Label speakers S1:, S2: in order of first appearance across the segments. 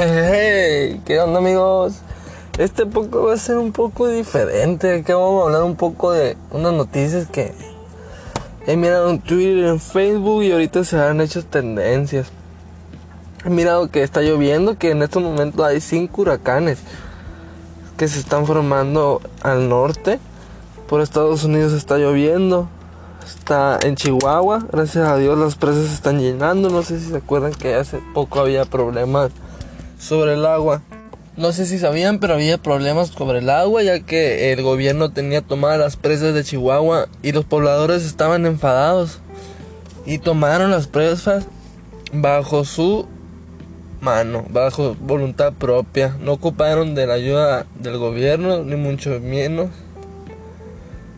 S1: Hey, ¿qué onda amigos? Este poco va a ser un poco diferente. Que vamos a hablar un poco de unas noticias que he mirado en Twitter, en Facebook y ahorita se han hecho tendencias. He mirado que está lloviendo, que en estos momentos hay cinco huracanes que se están formando al norte. Por Estados Unidos está lloviendo. Está en Chihuahua, gracias a Dios las presas se están llenando. No sé si se acuerdan que hace poco había problemas sobre el agua. No sé si sabían, pero había problemas sobre el agua ya que el gobierno tenía tomadas las presas de Chihuahua y los pobladores estaban enfadados y tomaron las presas bajo su mano, bajo voluntad propia. No ocuparon de la ayuda del gobierno ni mucho menos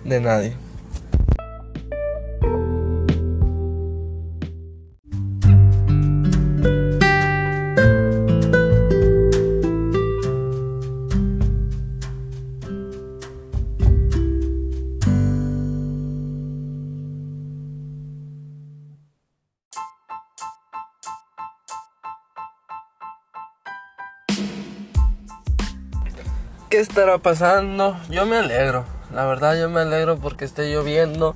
S1: de nadie. ¿Qué estará pasando? Yo me alegro. La verdad yo me alegro porque esté lloviendo.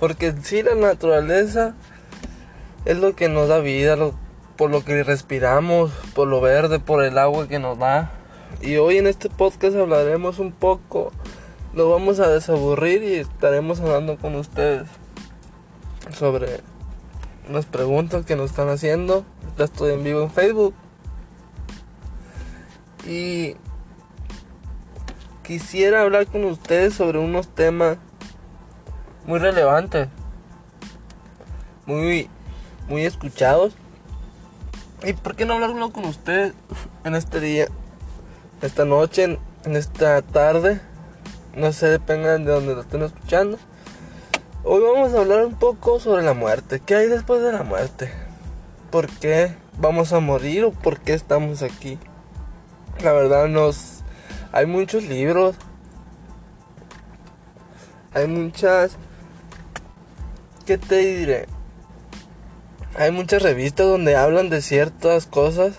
S1: Porque sí la naturaleza es lo que nos da vida, por lo que respiramos, por lo verde, por el agua que nos da. Y hoy en este podcast hablaremos un poco, lo vamos a desaburrir y estaremos hablando con ustedes sobre unas preguntas que nos están haciendo. Ya estoy en vivo en Facebook. Y quisiera hablar con ustedes sobre unos temas muy relevantes, muy, muy escuchados. ¿Y por qué no hablarlo con ustedes en este día, esta noche, en, esta tarde? No sé, depende de donde lo estén escuchando. Hoy vamos a hablar un poco sobre la muerte. ¿Qué hay después de la muerte? ¿Por qué vamos a morir o por qué estamos aquí? La verdad nos hay muchos libros. Hay muchas... ¿Qué te diré? Hay muchas revistas donde hablan de ciertas cosas,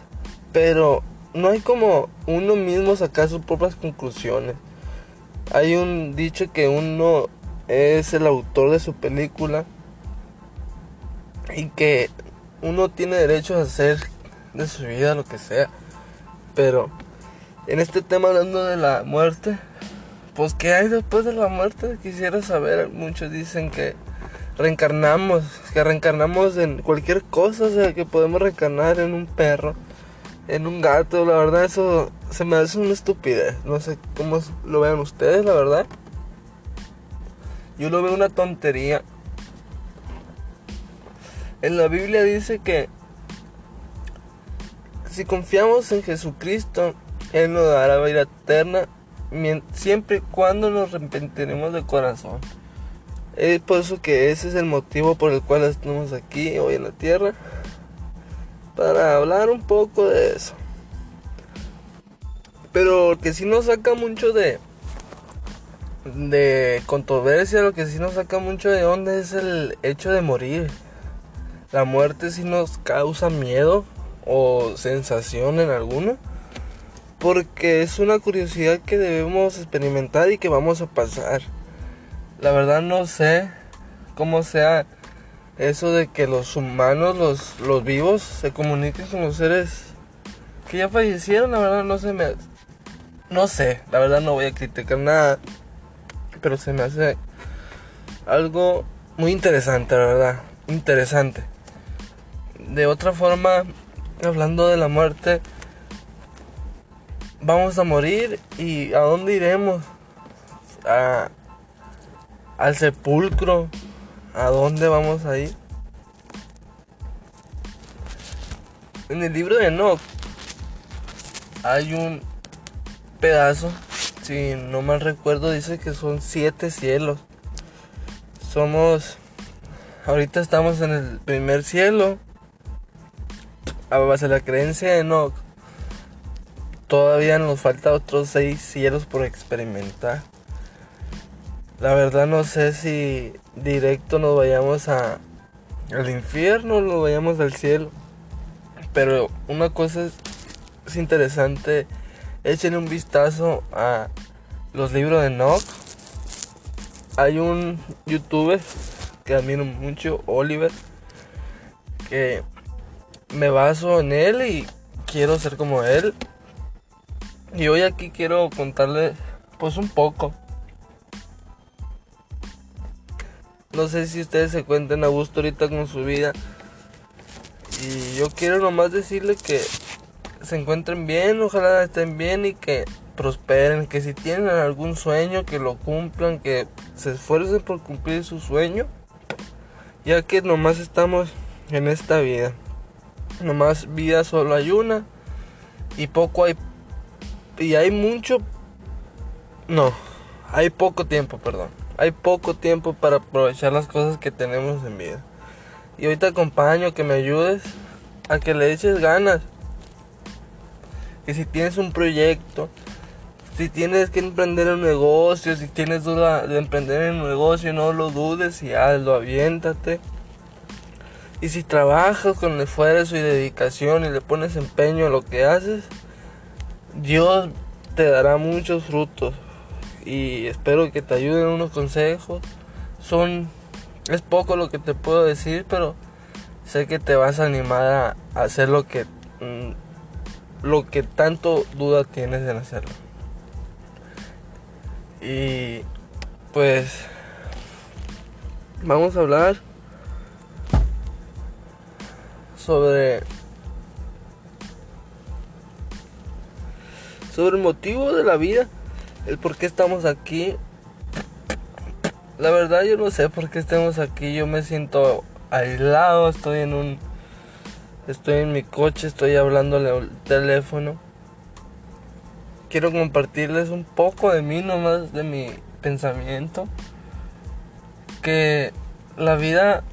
S1: pero no hay como uno mismo sacar sus propias conclusiones. Hay un dicho que uno es el autor de su película y que uno tiene derecho a hacer de su vida lo que sea, pero en este tema hablando de la muerte, pues ¿qué hay después de la muerte? Quisiera saber, muchos dicen que reencarnamos, que reencarnamos en cualquier cosa, o sea, que podemos reencarnar en un perro, en un gato, la verdad eso se me hace una estupidez, no sé cómo lo vean ustedes, la verdad. Yo lo veo una tontería. En la Biblia dice que si confiamos en Jesucristo, él nos dará vida eterna siempre y cuando nos arrepentiremos de corazón. Es por eso que ese es el motivo por el cual estamos aquí hoy en la tierra. Para hablar un poco de eso. Pero que si nos saca mucho de de controversia, lo que sí nos saca mucho de onda es el hecho de morir. La muerte sí nos causa miedo o sensación en alguno porque es una curiosidad que debemos experimentar y que vamos a pasar. La verdad no sé cómo sea eso de que los humanos, los, los vivos, se comuniquen con los seres que ya fallecieron. La verdad no se me... No sé, la verdad no voy a criticar nada. Pero se me hace algo muy interesante, la verdad. Interesante. De otra forma, hablando de la muerte, vamos a morir y a dónde iremos? A, al sepulcro. ¿A dónde vamos a ir? En el libro de Enoch hay un pedazo, si no mal recuerdo, dice que son siete cielos. Somos, ahorita estamos en el primer cielo, a base de la creencia de Enoch todavía nos falta otros seis cielos por experimentar. La verdad no sé si directo nos vayamos al infierno o nos vayamos al cielo. Pero una cosa es es interesante, echen un vistazo a los libros de Nock. Hay un youtuber que admiro mucho, Oliver, que me baso en él y quiero ser como él. Y hoy aquí quiero contarle pues un poco. No sé si ustedes se cuenten a gusto ahorita con su vida. Y yo quiero nomás decirle que se encuentren bien, ojalá estén bien y que prosperen, que si tienen algún sueño que lo cumplan, que se esfuercen por cumplir su sueño, ya que nomás estamos en esta vida. Nomás vida solo hay una y poco hay y hay mucho no, hay poco tiempo, perdón. Hay poco tiempo para aprovechar las cosas que tenemos en vida. Y hoy te acompaño que me ayudes a que le eches ganas. Y si tienes un proyecto, si tienes que emprender un negocio, si tienes duda de emprender un negocio, no lo dudes y hazlo, aviéntate. Y si trabajas con esfuerzo y dedicación y le pones empeño a lo que haces, Dios te dará muchos frutos. Y espero que te ayuden unos consejos. Son es poco lo que te puedo decir, pero sé que te vas a animar a hacer lo que mm, lo que tanto duda tienes en hacerlo. Y pues vamos a hablar sobre sobre el motivo de la vida, el por qué estamos aquí. La verdad yo no sé por qué estamos aquí, yo me siento aislado, estoy en un estoy en mi coche, estoy hablándole al teléfono. Quiero compartirles un poco de mí nomás de mi pensamiento que la vida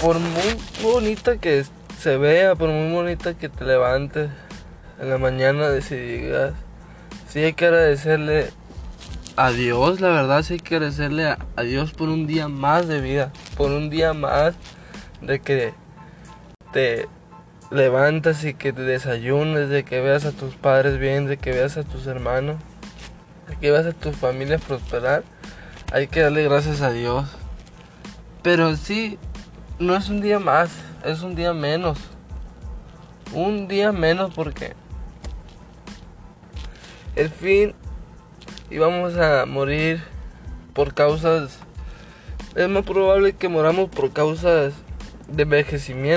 S1: por muy bonita que se vea, por muy bonita que te levantes en la mañana decididas, sí hay que agradecerle a Dios, la verdad, sí hay que agradecerle a, a Dios por un día más de vida, por un día más de que te levantas y que te desayunes, de que veas a tus padres bien, de que veas a tus hermanos, de que veas a tu familia prosperar, hay que darle gracias a Dios. Pero sí, no es un día más, es un día menos. Un día menos porque el fin íbamos a morir por causas es más probable que moramos por causas de envejecimiento